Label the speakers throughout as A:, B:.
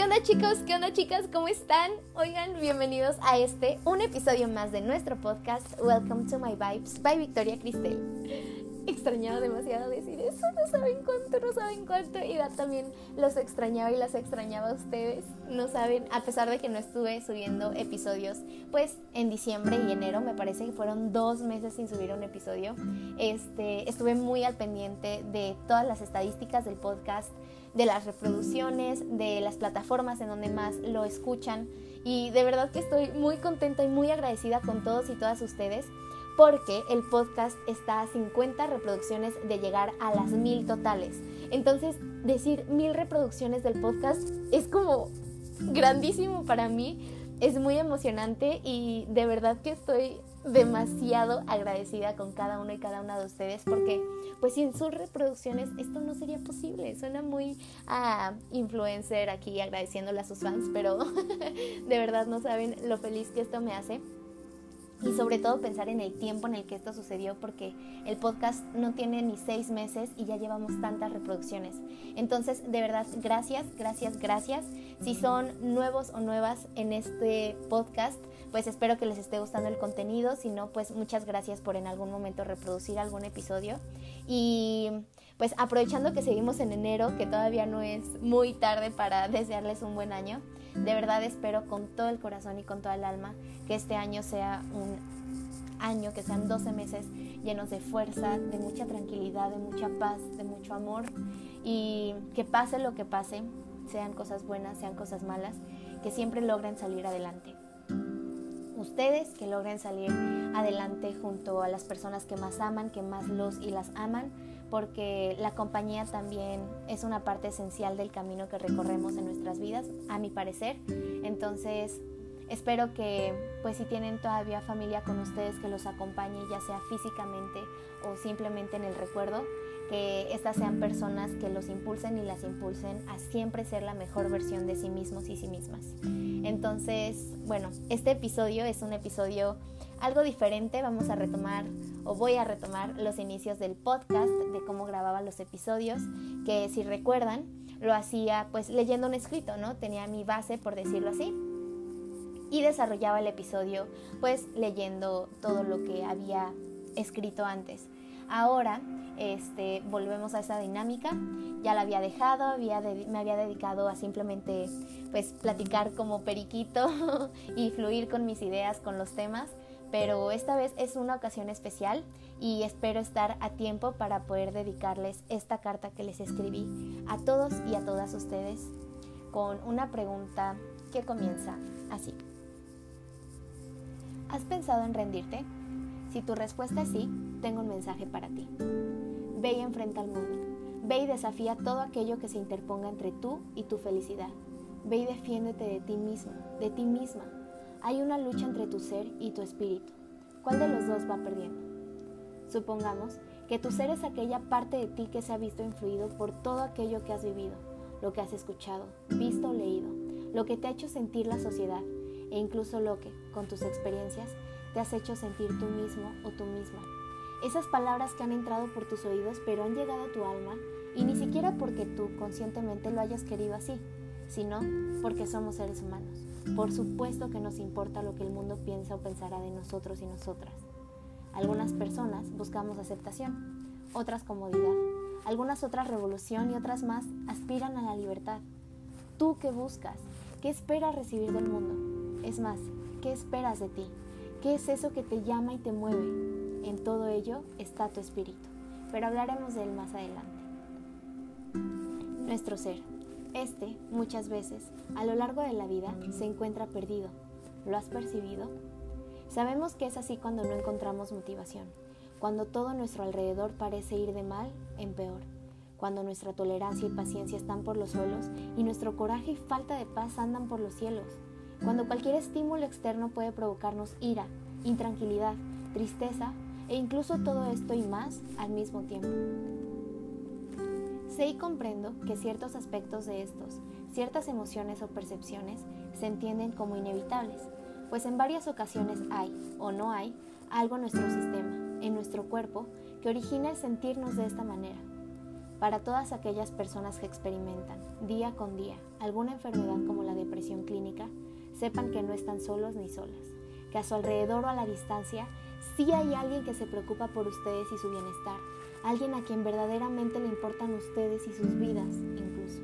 A: ¿Qué onda chicos? ¿Qué onda chicas? ¿Cómo están? Oigan, bienvenidos a este, un episodio más de nuestro podcast Welcome to My Vibes by Victoria Cristel extrañaba demasiado decir eso, no saben cuánto, no saben cuánto. Y también los extrañaba y las extrañaba a ustedes. No saben, a pesar de que no estuve subiendo episodios, pues en diciembre y enero me parece que fueron dos meses sin subir un episodio. Este, estuve muy al pendiente de todas las estadísticas del podcast, de las reproducciones, de las plataformas en donde más lo escuchan. Y de verdad que estoy muy contenta y muy agradecida con todos y todas ustedes porque el podcast está a 50 reproducciones de llegar a las mil totales. Entonces, decir mil reproducciones del podcast es como grandísimo para mí, es muy emocionante y de verdad que estoy demasiado agradecida con cada uno y cada una de ustedes porque pues sin sus reproducciones esto no sería posible. Suena muy a influencer aquí agradeciéndole a sus fans, pero de verdad no saben lo feliz que esto me hace y sobre todo pensar en el tiempo en el que esto sucedió porque el podcast no tiene ni seis meses y ya llevamos tantas reproducciones. Entonces, de verdad, gracias, gracias, gracias. Si son nuevos o nuevas en este podcast, pues espero que les esté gustando el contenido. Si no, pues muchas gracias por en algún momento reproducir algún episodio. Y pues aprovechando que seguimos en enero, que todavía no es muy tarde para desearles un buen año, de verdad espero con todo el corazón y con toda el alma que este año sea un año, que sean 12 meses llenos de fuerza, de mucha tranquilidad, de mucha paz, de mucho amor y que pase lo que pase, sean cosas buenas, sean cosas malas, que siempre logren salir adelante. Ustedes que logren salir adelante junto a las personas que más aman, que más los y las aman, porque la compañía también es una parte esencial del camino que recorremos en nuestras vidas, a mi parecer. Entonces, espero que, pues si tienen todavía familia con ustedes, que los acompañe, ya sea físicamente o simplemente en el recuerdo, que estas sean personas que los impulsen y las impulsen a siempre ser la mejor versión de sí mismos y sí mismas. Entonces, bueno, este episodio es un episodio algo diferente. Vamos a retomar o voy a retomar los inicios del podcast, de cómo grababa los episodios, que si recuerdan, lo hacía pues leyendo un escrito, ¿no? Tenía mi base, por decirlo así, y desarrollaba el episodio pues leyendo todo lo que había escrito antes. Ahora este, volvemos a esa dinámica. Ya la había dejado, había me había dedicado a simplemente pues platicar como periquito y fluir con mis ideas, con los temas pero esta vez es una ocasión especial y espero estar a tiempo para poder dedicarles esta carta que les escribí a todos y a todas ustedes con una pregunta que comienza así. ¿Has pensado en rendirte? Si tu respuesta es sí, tengo un mensaje para ti. Ve y enfrenta al mundo. Ve y desafía todo aquello que se interponga entre tú y tu felicidad. Ve y defiéndete de ti mismo, de ti misma hay una lucha entre tu ser y tu espíritu. ¿Cuál de los dos va perdiendo? Supongamos que tu ser es aquella parte de ti que se ha visto influido por todo aquello que has vivido, lo que has escuchado, visto o leído, lo que te ha hecho sentir la sociedad e incluso lo que, con tus experiencias, te has hecho sentir tú mismo o tú misma. Esas palabras que han entrado por tus oídos pero han llegado a tu alma y ni siquiera porque tú conscientemente lo hayas querido así, sino porque somos seres humanos. Por supuesto que nos importa lo que el mundo piensa o pensará de nosotros y nosotras. Algunas personas buscamos aceptación, otras comodidad, algunas otras revolución y otras más aspiran a la libertad. ¿Tú qué buscas? ¿Qué esperas recibir del mundo? Es más, ¿qué esperas de ti? ¿Qué es eso que te llama y te mueve? En todo ello está tu espíritu, pero hablaremos de él más adelante. Nuestro ser. Este, muchas veces, a lo largo de la vida, se encuentra perdido. ¿Lo has percibido? Sabemos que es así cuando no encontramos motivación, cuando todo nuestro alrededor parece ir de mal en peor, cuando nuestra tolerancia y paciencia están por los suelos y nuestro coraje y falta de paz andan por los cielos, cuando cualquier estímulo externo puede provocarnos ira, intranquilidad, tristeza e incluso todo esto y más al mismo tiempo. Sé y comprendo que ciertos aspectos de estos, ciertas emociones o percepciones, se entienden como inevitables, pues en varias ocasiones hay, o no hay, algo en nuestro sistema, en nuestro cuerpo, que origina el sentirnos de esta manera. para todas aquellas personas que experimentan día con día alguna enfermedad como la depresión clínica, sepan que no están solos ni solas, que a su alrededor o a la distancia sí hay alguien que se preocupa por ustedes y su bienestar, alguien a quien verdaderamente le importan ustedes y sus vidas incluso.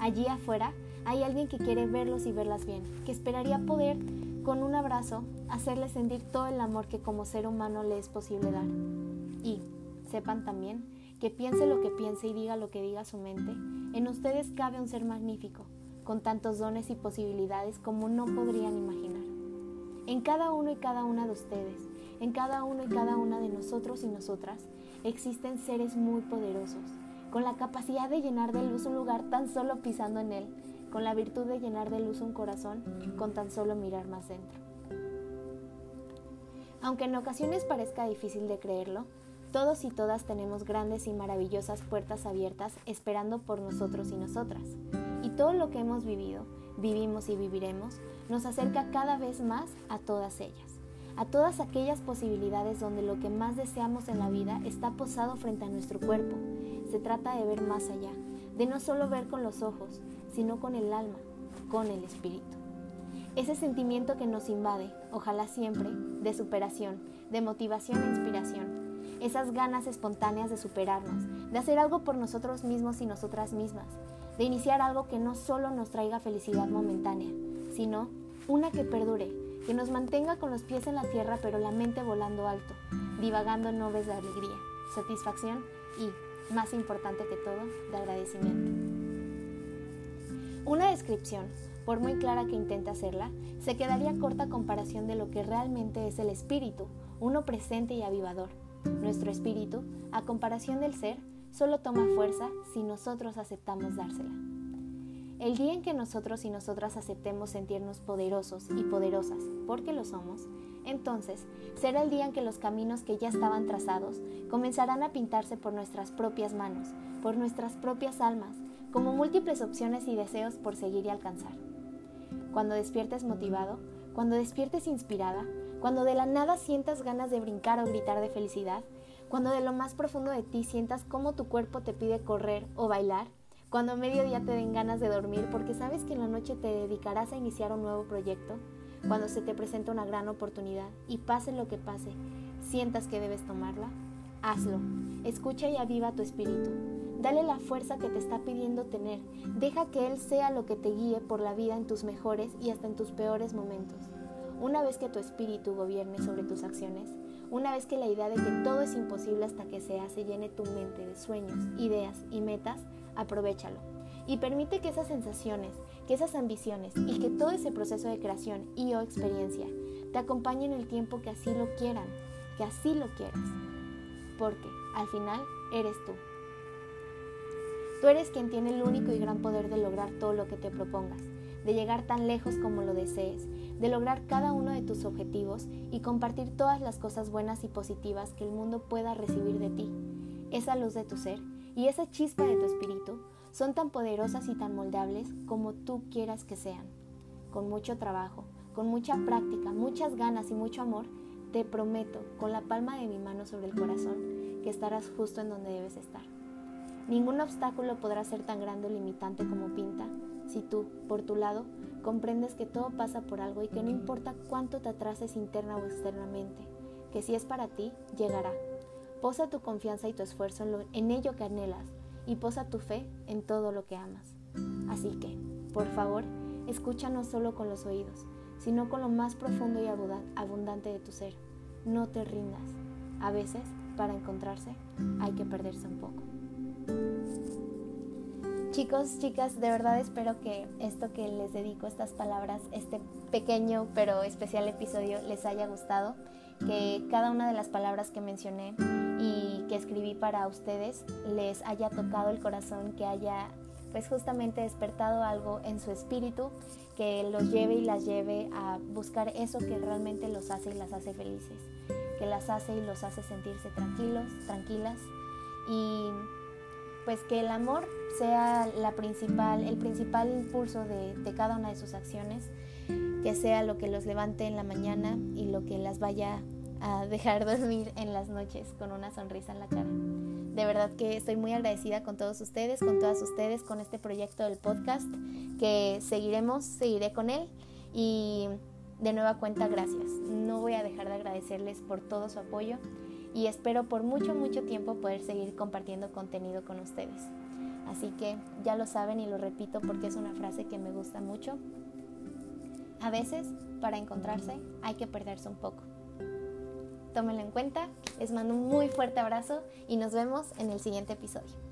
A: Allí afuera hay alguien que quiere verlos y verlas bien, que esperaría poder con un abrazo hacerles sentir todo el amor que como ser humano le es posible dar. Y sepan también que piense lo que piense y diga lo que diga su mente, en ustedes cabe un ser magnífico, con tantos dones y posibilidades como no podrían imaginar. En cada uno y cada una de ustedes, en cada uno y cada una de nosotros y nosotras, existen seres muy poderosos, con la capacidad de llenar de luz un lugar tan solo pisando en él, con la virtud de llenar de luz un corazón con tan solo mirar más dentro. Aunque en ocasiones parezca difícil de creerlo, todos y todas tenemos grandes y maravillosas puertas abiertas esperando por nosotros y nosotras. Y todo lo que hemos vivido, vivimos y viviremos, nos acerca cada vez más a todas ellas, a todas aquellas posibilidades donde lo que más deseamos en la vida está posado frente a nuestro cuerpo. Se trata de ver más allá, de no solo ver con los ojos, sino con el alma, con el espíritu. Ese sentimiento que nos invade, ojalá siempre, de superación, de motivación e inspiración, esas ganas espontáneas de superarnos, de hacer algo por nosotros mismos y nosotras mismas, de iniciar algo que no solo nos traiga felicidad momentánea, sino una que perdure, que nos mantenga con los pies en la tierra pero la mente volando alto, divagando en nubes de alegría, satisfacción y, más importante que todo, de agradecimiento. Una descripción, por muy clara que intente hacerla, se quedaría corta a comparación de lo que realmente es el espíritu, uno presente y avivador nuestro espíritu, a comparación del ser, solo toma fuerza si nosotros aceptamos dársela. El día en que nosotros y nosotras aceptemos sentirnos poderosos y poderosas, porque lo somos, entonces será el día en que los caminos que ya estaban trazados comenzarán a pintarse por nuestras propias manos, por nuestras propias almas, como múltiples opciones y deseos por seguir y alcanzar. Cuando despiertes motivado, cuando despiertes inspirada, cuando de la nada sientas ganas de brincar o gritar de felicidad, cuando de lo más profundo de ti sientas cómo tu cuerpo te pide correr o bailar, cuando a mediodía te den ganas de dormir porque sabes que en la noche te dedicarás a iniciar un nuevo proyecto, cuando se te presenta una gran oportunidad y pase lo que pase, sientas que debes tomarla, hazlo. Escucha y aviva tu espíritu. Dale la fuerza que te está pidiendo tener. Deja que Él sea lo que te guíe por la vida en tus mejores y hasta en tus peores momentos. Una vez que tu espíritu gobierne sobre tus acciones, una vez que la idea de que todo es imposible hasta que se hace llene tu mente de sueños, ideas y metas, aprovechalo. Y permite que esas sensaciones, que esas ambiciones y que todo ese proceso de creación y o experiencia te acompañen el tiempo que así lo quieran, que así lo quieras. Porque al final eres tú. Tú eres quien tiene el único y gran poder de lograr todo lo que te propongas, de llegar tan lejos como lo desees, de lograr cada uno de tus objetivos y compartir todas las cosas buenas y positivas que el mundo pueda recibir de ti. Esa luz de tu ser y esa chispa de tu espíritu son tan poderosas y tan moldeables como tú quieras que sean. Con mucho trabajo, con mucha práctica, muchas ganas y mucho amor, te prometo, con la palma de mi mano sobre el corazón, que estarás justo en donde debes estar. Ningún obstáculo podrá ser tan grande o limitante como pinta si tú, por tu lado, comprendes que todo pasa por algo y que no importa cuánto te atrases interna o externamente, que si es para ti, llegará. Posa tu confianza y tu esfuerzo en, ello que anhelas y posa tu fe en todo lo que amas. Así que, por favor, escucha no solo con los oídos, sino con lo más profundo y abundante de tu ser. No te rindas. A veces, para encontrarse, hay que perderse un poco. Chicos, chicas, de verdad espero que esto que les dedico, estas palabras, este pequeño pero especial episodio les haya gustado, que cada una de las palabras que mencioné y que escribí para ustedes les haya tocado el corazón, que haya pues justamente despertado algo en su espíritu que los lleve y las lleve a buscar eso que realmente los hace y las hace felices, que las hace y los hace sentirse tranquilos, tranquilas. Y pues que el amor sea la principal, el principal impulso de, cada una de sus acciones, que sea lo que los levante en la mañana y lo que las vaya a dejar dormir en las noches con una sonrisa en la cara. De verdad que estoy muy agradecida con todos ustedes, con todas ustedes, con este proyecto del podcast, que seguiremos, seguiré con él y de nueva cuenta gracias. No voy a dejar de agradecerles por todo su apoyo y espero por mucho, mucho tiempo poder seguir compartiendo contenido con ustedes. Así que ya lo saben y lo repito porque es una frase que me gusta mucho. A veces, para encontrarse, hay que perderse un poco. Tómenlo en cuenta, les mando un muy fuerte abrazo y nos vemos en el siguiente episodio.